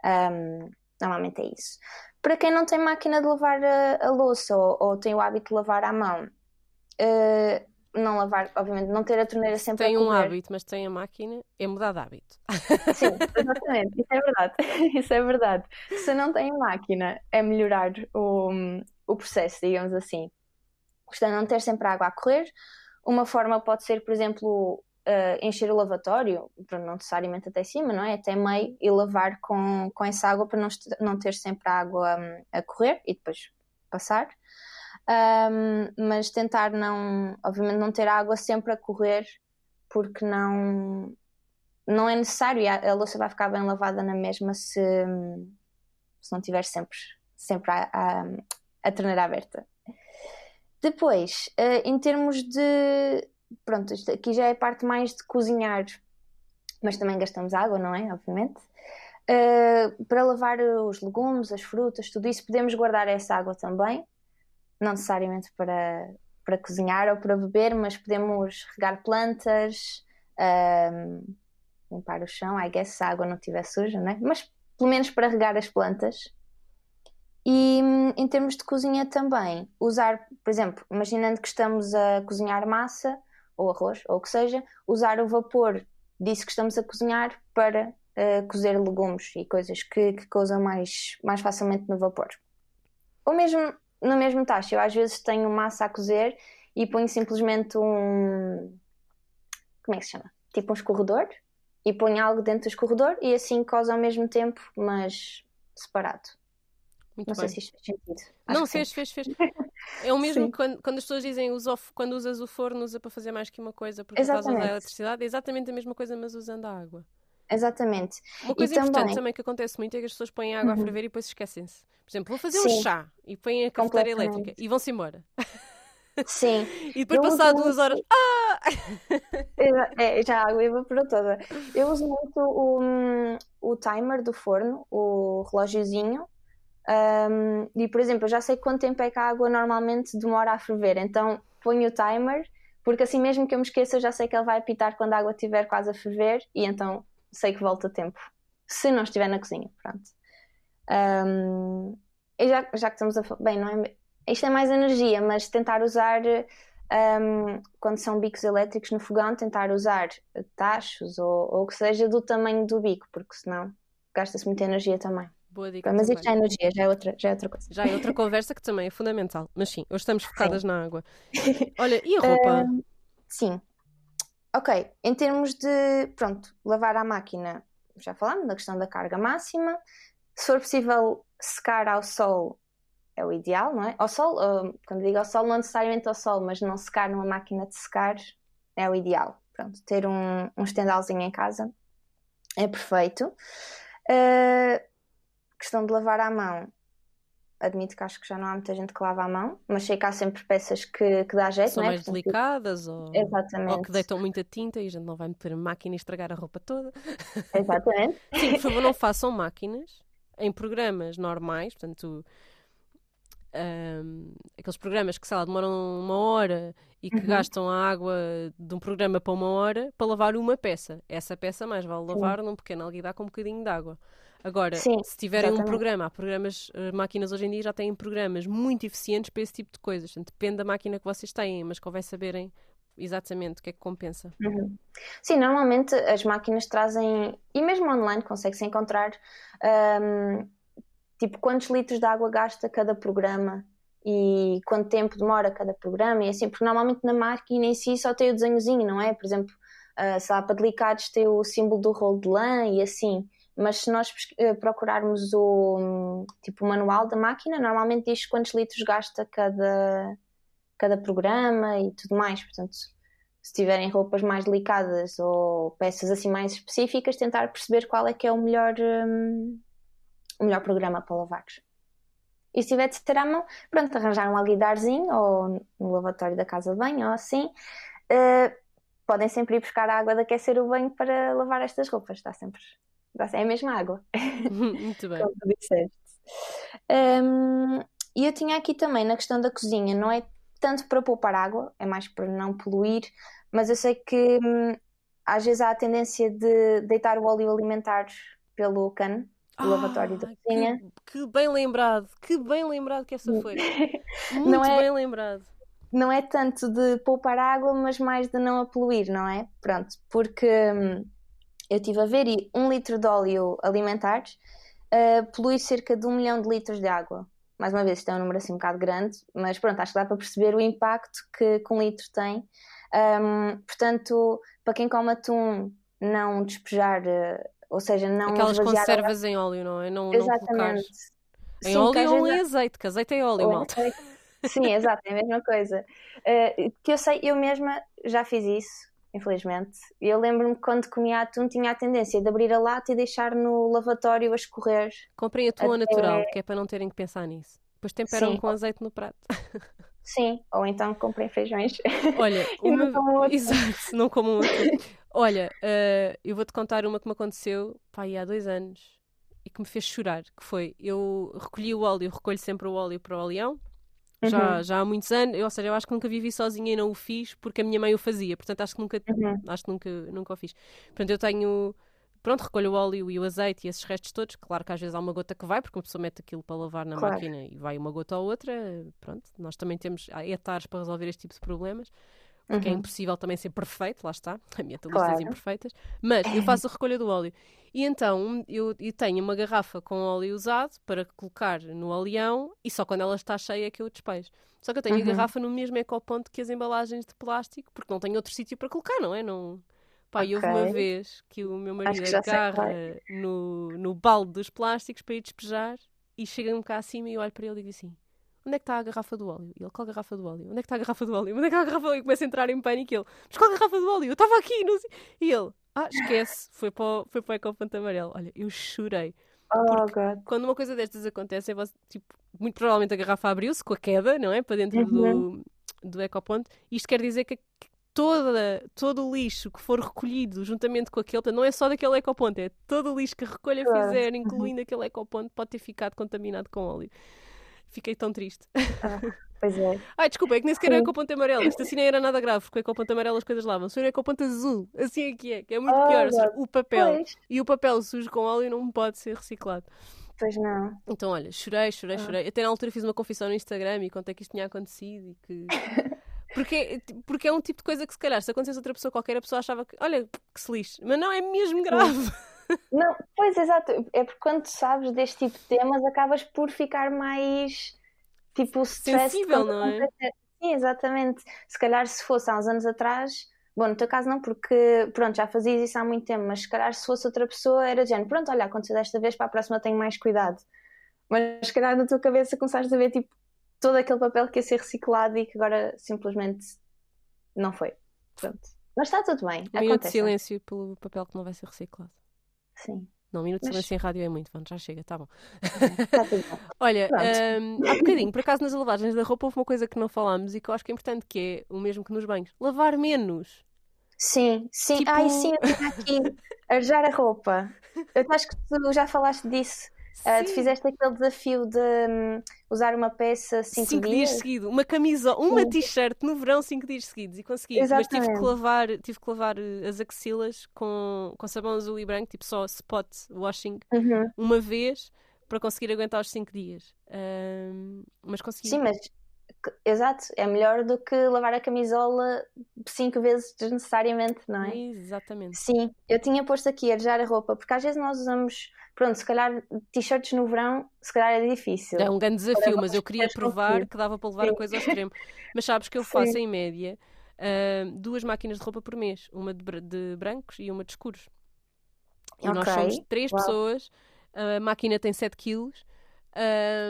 um, normalmente é isso. Para quem não tem máquina de lavar a, a louça ou, ou, tem o hábito de lavar à mão, uh, não lavar, obviamente, não ter a torneira sempre tem a um correr. hábito, mas tem a máquina, é mudar de hábito. Sim, exatamente, isso é verdade. Isso é verdade. Se não tem máquina, é melhorar o, o processo, digamos assim. Portanto, não ter sempre água a correr. Uma forma pode ser, por exemplo, uh, encher o lavatório, para não necessariamente até cima, não é? Até meio, e lavar com, com essa água para não, não ter sempre a água um, a correr e depois passar. Um, mas tentar não, obviamente, não ter água sempre a correr, porque não, não é necessário e a, a louça vai ficar bem lavada na mesma se, se não tiver sempre, sempre a, a, a torneira aberta. Depois, uh, em termos de. Pronto, aqui já é a parte mais de cozinhar, mas também gastamos água, não é? Obviamente. Uh, para lavar os legumes, as frutas, tudo isso, podemos guardar essa água também. Não necessariamente para, para cozinhar ou para beber, mas podemos regar plantas, uh, limpar o chão, I guess se a água não estiver suja, né? Mas pelo menos para regar as plantas. E em termos de cozinha também, usar, por exemplo, imaginando que estamos a cozinhar massa ou arroz, ou o que seja, usar o vapor disso que estamos a cozinhar para uh, cozer legumes e coisas que, que cozam mais, mais facilmente no vapor. Ou mesmo no mesmo tacho, eu às vezes tenho massa a cozer e ponho simplesmente um. Como é que se chama? Tipo um escorredor e ponho algo dentro do escorredor e assim cozo ao mesmo tempo, mas separado. Muito não bem. sei se isto fez sentido. Acho Não, fez, fez, fez. É o mesmo quando, quando as pessoas dizem usa o f- quando usas o forno, usa para fazer mais que uma coisa por causa da Exatamente. eletricidade. É exatamente a mesma coisa, mas usando a água. Exatamente. Uma coisa também- importante também que acontece muito é que as pessoas põem a água a Uhum. ferver e depois esquecem-se. Por exemplo, vou fazer um Sim. chá e põem a cafeteira elétrica e vão-se embora. Sim. E depois, Eu passar duas muito- horas, ah! É, já a água evaporou toda. Eu uso muito o, o timer do forno, o relógiozinho. Hum, e, por exemplo, eu já sei quanto tempo é que a água normalmente demora a ferver. Então ponho o timer, porque assim mesmo que eu me esqueça, eu já sei que ele vai apitar quando a água estiver quase a ferver e então sei que volta a tempo. Se não estiver na cozinha, pronto. Hum, e já, já que estamos a falar. Bem, não é, isto é mais energia, mas tentar usar um, quando são bicos elétricos no fogão, tentar usar tachos ou, ou o que seja do tamanho do bico, porque senão gasta-se muita energia também. Boa dica. Mas isto já é energia, já é outra, já é outra coisa. Já é outra conversa que também é fundamental. Mas sim, hoje estamos focadas na água. Olha, e a roupa? Um, sim. Ok, em termos de, pronto, lavar à máquina, já falámos da questão da carga máxima. Se for possível secar ao sol, é o ideal, não é? Ao sol, uh, quando digo ao sol, não necessariamente ao sol, mas não secar numa máquina de secar é o ideal. Pronto, ter um, um estendalzinho em casa é perfeito. Uh, questão de lavar à mão, admito que acho que já não há muita gente que lava à mão, mas sei que há sempre peças que, que dá jeito, São não é? mais Portanto, delicadas ou, ou que deitam muita tinta e a gente não vai meter a máquina e estragar a roupa toda. Exatamente. Sim, por favor, não façam máquinas em programas normais, portanto, ahm, aqueles programas que, sei lá, demoram uma hora e que Uhum. gastam a água de um programa para uma hora para lavar uma peça. Essa peça mais vale lavar num pequeno alguidar com um bocadinho de água. Agora, Sim, se tiverem um exatamente. programa, há programas, eh, máquinas hoje em dia já têm programas muito eficientes para esse tipo de coisas. Depende da máquina que vocês têm, mas convém saberem exatamente o que é que compensa. Uhum. Sim, normalmente as máquinas trazem, e mesmo online consegue-se encontrar, ahm, tipo, quantos litros de água gasta cada programa e quanto tempo demora cada programa e assim, porque normalmente na máquina em si só tem o desenhozinho, não é? Por exemplo, ah, sei lá, para delicados tem o símbolo do rolo de lã e assim. Mas se nós eh, procurarmos o, tipo, o manual da máquina, normalmente diz quantos litros gasta cada, cada programa e tudo mais. Portanto, se tiverem roupas mais delicadas ou peças assim mais específicas, tentar perceber qual é que é o melhor, hum, o melhor programa para lavar. E se tiver de ter à mão, pronto, arranjar um alguidarzinho ou no lavatório da casa de banho ou assim. eh, podem sempre ir buscar a água de aquecer o banho para lavar estas roupas. Está sempre. É a mesma água. muito bem. como tu disseste. Hum, E eu tinha aqui também na questão da cozinha, não é tanto para poupar água, é mais para não poluir, mas eu sei que hum, às vezes há a tendência de deitar o óleo alimentar pelo cano do lavatório da Ah, cozinha. Que, que bem lembrado, que bem lembrado que essa foi. Muito Não é- bem lembrado. não é tanto de poupar água, mas mais de não a poluir, não é? Pronto, porque hum, eu estive a ver e um litro de óleo alimentar uh, polui cerca de um milhão de litros de água. Mais uma vez, isto é um número assim um bocado grande, mas pronto, acho que dá para perceber o impacto que, que um litro tem. Um, portanto, para quem come atum, não despejar, uh, ou seja, não. Aquelas conservas em óleo, não é? Não, Exatamente. Não em Sim, óleo ou em azeite, que azeite é óleo, malta. Sim, exato, é a mesma coisa. Uh, que eu sei, eu mesma já fiz isso, infelizmente. Eu lembro-me quando comia atum tinha a tendência de abrir a lata e deixar no lavatório a escorrer. Comprem atum até... natural, que é para não terem que pensar nisso. Depois temperam Sim. com azeite no prato. Sim, ou então comprem feijões. Olha, uma... não Exato, não comam atum. Olha, uh, eu vou-te contar uma que me aconteceu pá, há dois anos e que me fez chorar, que foi, eu recolhi o óleo, recolho sempre o óleo para o oleão, já, uhum. já há muitos anos, ou seja, eu acho que nunca vivi sozinha e não o fiz porque a minha mãe o fazia, portanto acho que nunca, uhum. acho que nunca, nunca o fiz. Portanto, eu tenho, pronto, recolho o óleo e o azeite e esses restos todos, claro que às vezes há uma gota que vai, porque uma pessoa mete aquilo para lavar na claro. máquina e vai uma gota ou outra, pronto, nós também temos etares para resolver este tipo de problemas porque é uhum. é impossível também ser perfeito, lá está, ambientalistas claro. imperfeitas, mas eu faço a recolha do óleo. E então eu, eu, tenho uma garrafa com óleo usado para colocar no oleão e só quando ela está cheia é que eu despejo. Só que eu tenho uhum. a garrafa no mesmo ecoponto que as embalagens de plástico, porque não tenho outro sítio para colocar, não é? Não... Pá, okay. houve uma vez que o meu marido agarra no, no balde dos plásticos para ir despejar e chega-me cá acima e eu olho para ele e digo assim: onde é que está a garrafa do óleo? E ele, qual a garrafa do óleo? Onde é que está a garrafa do óleo? Onde é que está a garrafa do óleo? E começa a entrar em pânico e ele, mas qual a garrafa do óleo? Eu estava aqui, não sei. E ele, ah, esquece, foi para o, foi para o Ecoponto Amarelo. Olha, eu chorei. Oh, God. Quando uma coisa destas acontece, é você, tipo, muito provavelmente a garrafa abriu-se com a queda, não é? Para dentro uhum. do, do Ecoponto. Isto quer dizer que toda, todo o lixo que for recolhido juntamente com aquele, não é só daquele ecoponto, é todo o lixo que a recolha fizer, incluindo aquele ecoponto, pode ter ficado contaminado com óleo. Fiquei tão triste. Ah, pois é. Ai, desculpa, é que nem sequer é com ponto amarelo. Isto assim nem era nada grave, porque com ponto amarelo as coisas lavam. Se é com ponto azul, assim é que é, que é muito oh, pior. Seja, o papel. Pois. E o papel sujo com óleo não pode ser reciclado. Pois não. Então, olha, chorei, chorei, ah. chorei. Até na altura fiz uma confissão no Instagram e contei que isto tinha acontecido e que. Porque, porque é um tipo de coisa que, se calhar, se acontecesse outra pessoa qualquer, a pessoa achava que, olha, que se lixe. Mas não, é mesmo grave. Não, pois exato, é porque quando sabes deste tipo de temas acabas por ficar mais tipo sensível, não é? Sim, exatamente. Se calhar se fosse há uns anos atrás, bom, no teu caso não, porque pronto, já fazias isso há muito tempo, mas se calhar se fosse outra pessoa era de género, pronto, olha, aconteceu desta vez, para a próxima tenho mais cuidado. Mas se calhar na tua cabeça começaste a ver tipo todo aquele papel que ia ser reciclado e que agora simplesmente não foi. Pronto. Mas está tudo bem. Um minuto de silêncio pelo papel que não vai ser reciclado. Sim. Não, um minuto de Mas... silêncio em rádio é muito, Vamos, já chega, tá bom. Tá tudo bom. Olha, um, há bocadinho, por acaso nas lavagens da roupa houve uma coisa que não falámos e que eu acho que é importante, que é o mesmo que nos banhos. Lavar menos. Sim, sim. Tipo... Ai, sim, eu aqui arejar a roupa. Eu acho que tu já falaste disso. Uh, tu fizeste aquele desafio de um, usar uma peça 5 dias. dias seguidos, uma camisa, uma t-shirt no verão 5 dias seguidos e consegui. Exatamente. Mas tive que lavar, tive que lavar eh, as axilas com, com sabão azul e branco, tipo só spot washing, uhum. uma vez para conseguir aguentar os 5 dias. Um, mas consegui. Sim, mas exato, é melhor do que lavar a camisola cinco vezes desnecessariamente, não é? Exatamente. Sim, eu tinha posto aqui a arejar a roupa, porque às vezes nós usamos pronto, se calhar t-shirts no verão, se calhar é difícil. É um grande desafio, mas eu queria provar que dava para levar Sim. a coisa ao extremo. Mas sabes que eu faço Sim. em média uh, duas máquinas de roupa por mês, uma de, de brancos e uma de escuros. E okay. nós somos três Uau. pessoas, a máquina tem 7 quilos.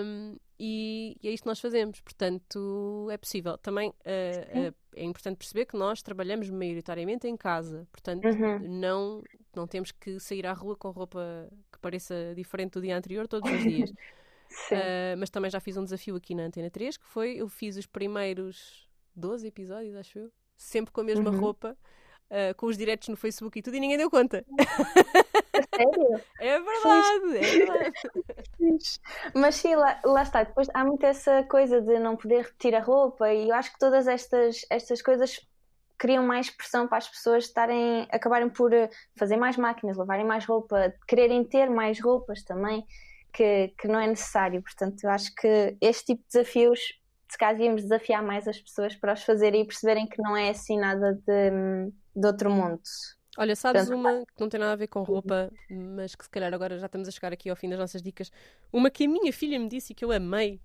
Um, e, e, é isto que nós fazemos, portanto é possível. Também uh, uh, é importante perceber que nós trabalhamos maioritariamente em casa, portanto uhum. não, não temos que sair à rua com roupa que pareça diferente do dia anterior todos os dias. uh, mas também já fiz um desafio aqui na Antena 3, que foi, eu fiz os primeiros 12 episódios, acho eu, sempre com a mesma uhum. roupa, com os diretos no Facebook e tudo, e ninguém deu conta. sério? É verdade, é verdade. Mas sim, lá, lá, está. Depois há muito essa coisa de não poder repetir a roupa, e eu acho que todas estas, estas coisas criam mais pressão para as pessoas estarem, acabarem por eh, fazer mais máquinas, lavarem mais roupa, quererem ter mais roupas também, que, que não é necessário. Portanto, eu acho que este tipo de desafios se calhar devíamos desafiar mais as pessoas para os fazerem e perceberem que não é assim nada de, de outro mundo. Olha, sabes Portanto, uma que não tem nada a ver com roupa, mas que se calhar agora já estamos a chegar aqui ao fim das nossas dicas. Uma que a minha filha me disse e que eu amei.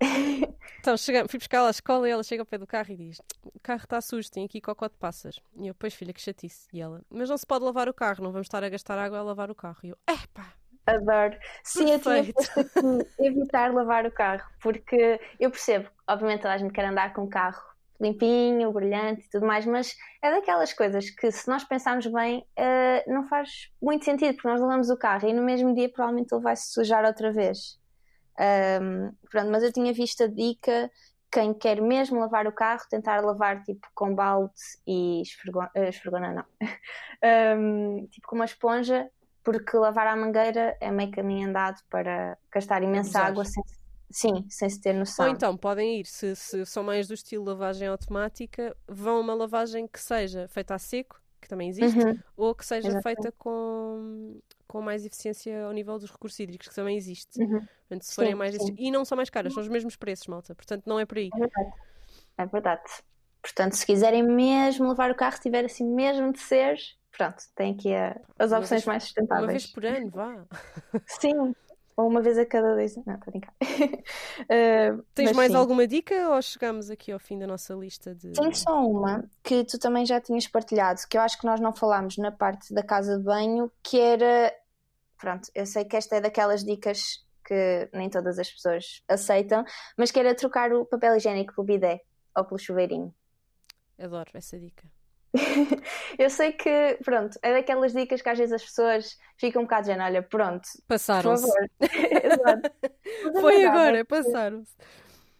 então, chegamos, fui buscar ela à escola e ela chega ao pé do carro e diz: O carro está sujo, tem aqui cocó de passas. E eu, pois filha, que chatice. E ela, mas não se pode lavar o carro, não vamos estar a gastar água a lavar o carro. E eu, epá, Adoro. Sim, eu tinha que evitar lavar o carro, porque eu percebo, obviamente toda a gente quer andar com o carro limpinho, brilhante e tudo mais, mas é daquelas coisas que, se nós pensarmos bem, uh, não faz muito sentido, porque nós lavamos o carro e no mesmo dia provavelmente ele vai se sujar outra vez. Um, pronto, mas eu tinha visto a dica quem quer mesmo lavar o carro, tentar lavar tipo com balde e esfregona, uh, esfregona não, um, tipo com uma esponja porque lavar à mangueira é meio caminho andado para gastar imensa água sem, sim, sem se ter noção. Ou então podem ir, se, se são mais do estilo lavagem automática, vão a uma lavagem que seja feita a seco, que também existe, uhum. ou que seja Exatamente. feita com, com mais eficiência ao nível dos recursos hídricos, que também existe. Uhum. Portanto, se forem sim, mais sim. E não são mais caras, são os mesmos preços, malta. Portanto, não é por aí. É verdade. É verdade. Portanto, se quiserem mesmo levar o carro, se tiver assim mesmo de ser, pronto, tem aqui a, as opções vez, mais sustentáveis. Uma vez por ano, vá. Sim, ou uma vez a cada dois anos. Não, estou a brincar. uh, Tens mais sim. alguma dica ou chegamos aqui ao fim da nossa lista de. Tenho só uma que tu também já tinhas partilhado, que eu acho que nós não falámos na parte da casa de banho, que era. Pronto, eu sei que esta é daquelas dicas que nem todas as pessoas aceitam, mas que era trocar o papel higiênico pelo bidé ou pelo chuveirinho. Adoro essa dica. eu sei que, pronto, é daquelas dicas que às vezes as pessoas ficam um bocado dizendo: olha, pronto, passaram-se. Foi agora, passaram-se.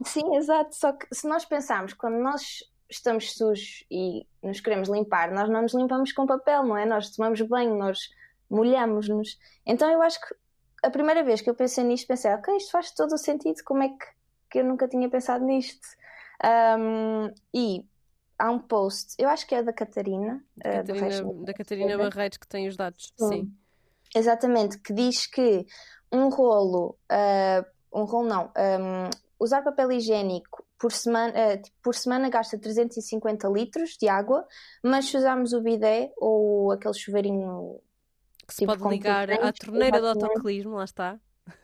Sim, exato. Só que se nós pensarmos, quando nós estamos sujos e nos queremos limpar, nós não nos limpamos com papel, não é? Nós tomamos banho, nós molhamos-nos. Então eu acho que a primeira vez que eu pensei nisto, pensei: ok, isto faz todo o sentido, como é que, que eu nunca tinha pensado nisto? Um, e há um post, eu acho que é da Catarina. Da uh, Catarina, da Catarina Barreiros que tem os dados, sim. sim. Exatamente, que diz que um rolo, uh, um rolo não, um, usar papel higiênico por semana, uh, por semana gasta 350 litros de água, mas se usarmos o bidé ou aquele chuveirinho que se tipo, pode ligar à torneira do autocolismo, lá está.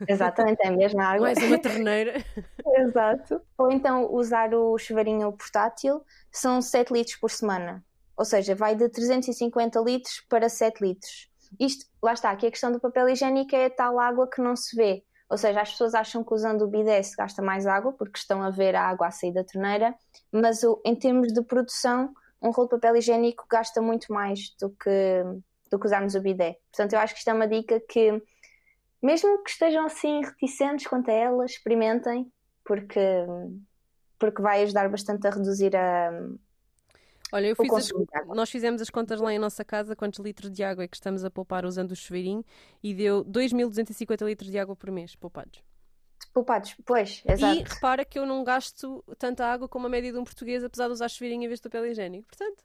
Exatamente, é a mesma água. Mais uma torneira. Exato. Ou então usar o chuveirinho portátil, são 7 litros por semana. Ou seja, vai de 350 litros para 7 litros. Isto, lá está, aqui a questão do papel higiênico é tal água que não se vê. Ou seja, as pessoas acham que usando o bidé se gasta mais água, porque estão a ver a água a sair da torneira, mas o, em termos de produção, um rolo de papel higiênico gasta muito mais do que, do que usarmos o bidé. Portanto, eu acho que isto é uma dica que mesmo que estejam assim reticentes quanto a ela, experimentem, porque, porque vai ajudar bastante a reduzir a. Olha, eu fiz as, nós fizemos as contas lá em nossa casa quantos litros de água é que estamos a poupar usando o chuveirinho e deu 2.250 litros de água por mês poupados. Poupados, pois, exato. E repara que eu não gasto tanta água como a média de um português, apesar de usar chuveirinho em vez de papel higiênico. Portanto,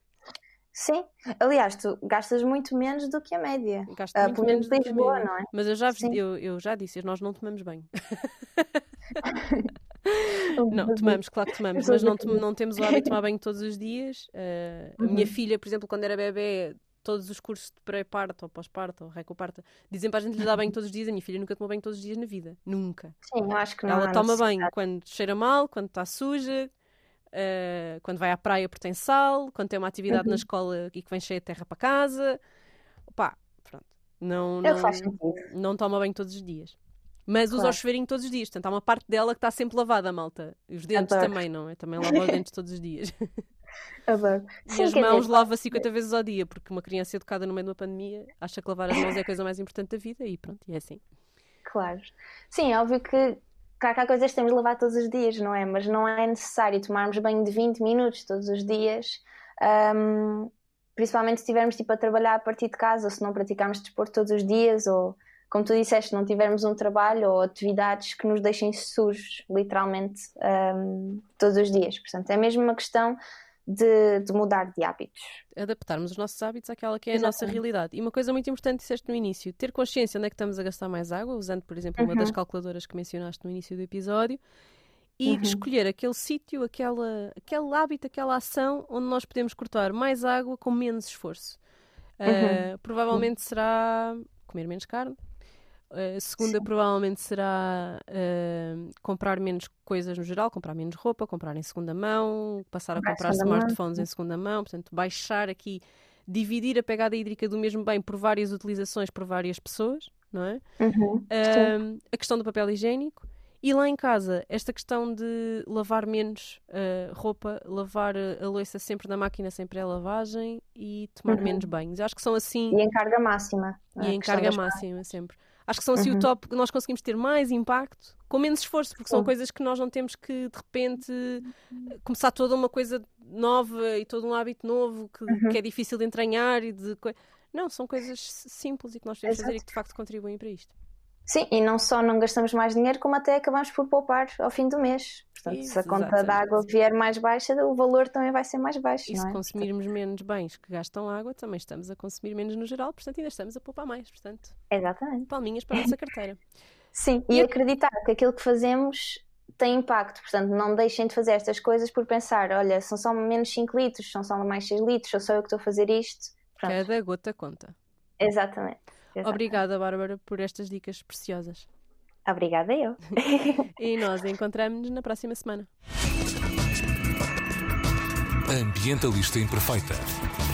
Sim, aliás, tu gastas muito menos do que a média. Gasto uh, muito menos do que a média. não é? Mas eu já, eu, eu já disse, nós não tomamos banho. não, tomamos, claro que tomamos, mas não, não temos o hábito de tomar banho todos os dias. Uh, a minha uhum. filha, por exemplo, quando era bebê, todos os cursos de pré-parto ou pós-parto ou reco-parto dizem para a gente lhe dar banho todos os dias. A minha filha nunca tomou banho todos os dias na vida. Nunca. Sim, eu acho que não. Ela toma banho quando cheira mal, quando está suja, uh, quando vai à praia porque tem sal, quando tem uma atividade uhum. na escola e que vem cheia de terra para casa. Pá, pronto. Não, não, não toma banho todos os dias. Mas claro. usa o chuveirinho todos os dias. Portanto, há uma parte dela que está sempre lavada, malta. E os dentes Adoro. também, não é? Também lava os dentes todos os dias. Adoro. E Sim, as mãos dizer, lava 50 vezes ao dia, porque uma criança educada no meio de uma pandemia acha que lavar as mãos é a coisa mais importante da vida e pronto, e é assim. Claro. Sim, é óbvio que Claro que há coisas que temos de lavar todos os dias, não é? Mas não é necessário tomarmos banho de 20 minutos todos os dias, um, principalmente se estivermos tipo, a trabalhar a partir de casa, ou se não praticarmos desporto todos os dias, ou como tu disseste, não tivermos um trabalho ou atividades que nos deixem sujos, literalmente, um, todos os dias. Portanto, é mesmo uma questão de, de, mudar de hábitos. Adaptarmos os nossos hábitos àquela que é a Exatamente. nossa realidade. E uma coisa muito importante disseste no início, ter consciência onde é que estamos a gastar mais água, usando, por exemplo, uma uhum. das calculadoras que mencionaste no início do episódio, e uhum. escolher aquele sítio, aquela, aquele hábito, aquela ação onde nós podemos cortar mais água com menos esforço. Uh, provavelmente será comer menos carne. Uh, segunda, Sim. provavelmente será uh, comprar menos coisas no geral, comprar menos roupa, comprar em segunda mão, passar a comprar smartphones mão. em segunda mão, portanto, baixar aqui, dividir a pegada hídrica do mesmo bem por várias utilizações por várias pessoas, não é? Uhum. a questão do papel higiênico e lá em casa, esta questão de lavar menos uh, roupa, lavar a louça sempre na máquina sem pré-lavagem e tomar uhum. menos banhos. Acho que são assim. E em carga máxima. E em carga máxima, sempre. Acho que são assim uhum. o top que nós conseguimos ter mais impacto com menos esforço, porque são coisas que nós não temos que de repente começar toda uma coisa nova e todo um hábito novo que, uhum. que é difícil de entranhar e de. Não, são coisas simples e que nós temos que fazer e que de facto contribuem para isto. Sim, e não só não gastamos mais dinheiro, como até acabamos por poupar ao fim do mês. Portanto, Isso, se a conta da água vier mais baixa, o valor também vai ser mais baixo. E se é? consumirmos portanto... menos bens que gastam água, também estamos a consumir menos no geral, portanto, ainda estamos a poupar mais. Portanto, Exatamente. palminhas para a nossa carteira. Sim, e, e acreditar que aquilo que fazemos tem impacto. Portanto, não deixem de fazer estas coisas por pensar: olha, são só menos 5 litros, são só mais 6 litros, ou sou eu que estou a fazer isto. Pronto. Cada gota conta. Exatamente. Exatamente. Obrigada, Bárbara, por estas dicas preciosas. Obrigada eu. e nós encontramos-nos na próxima semana. Ambientalista Imperfeita.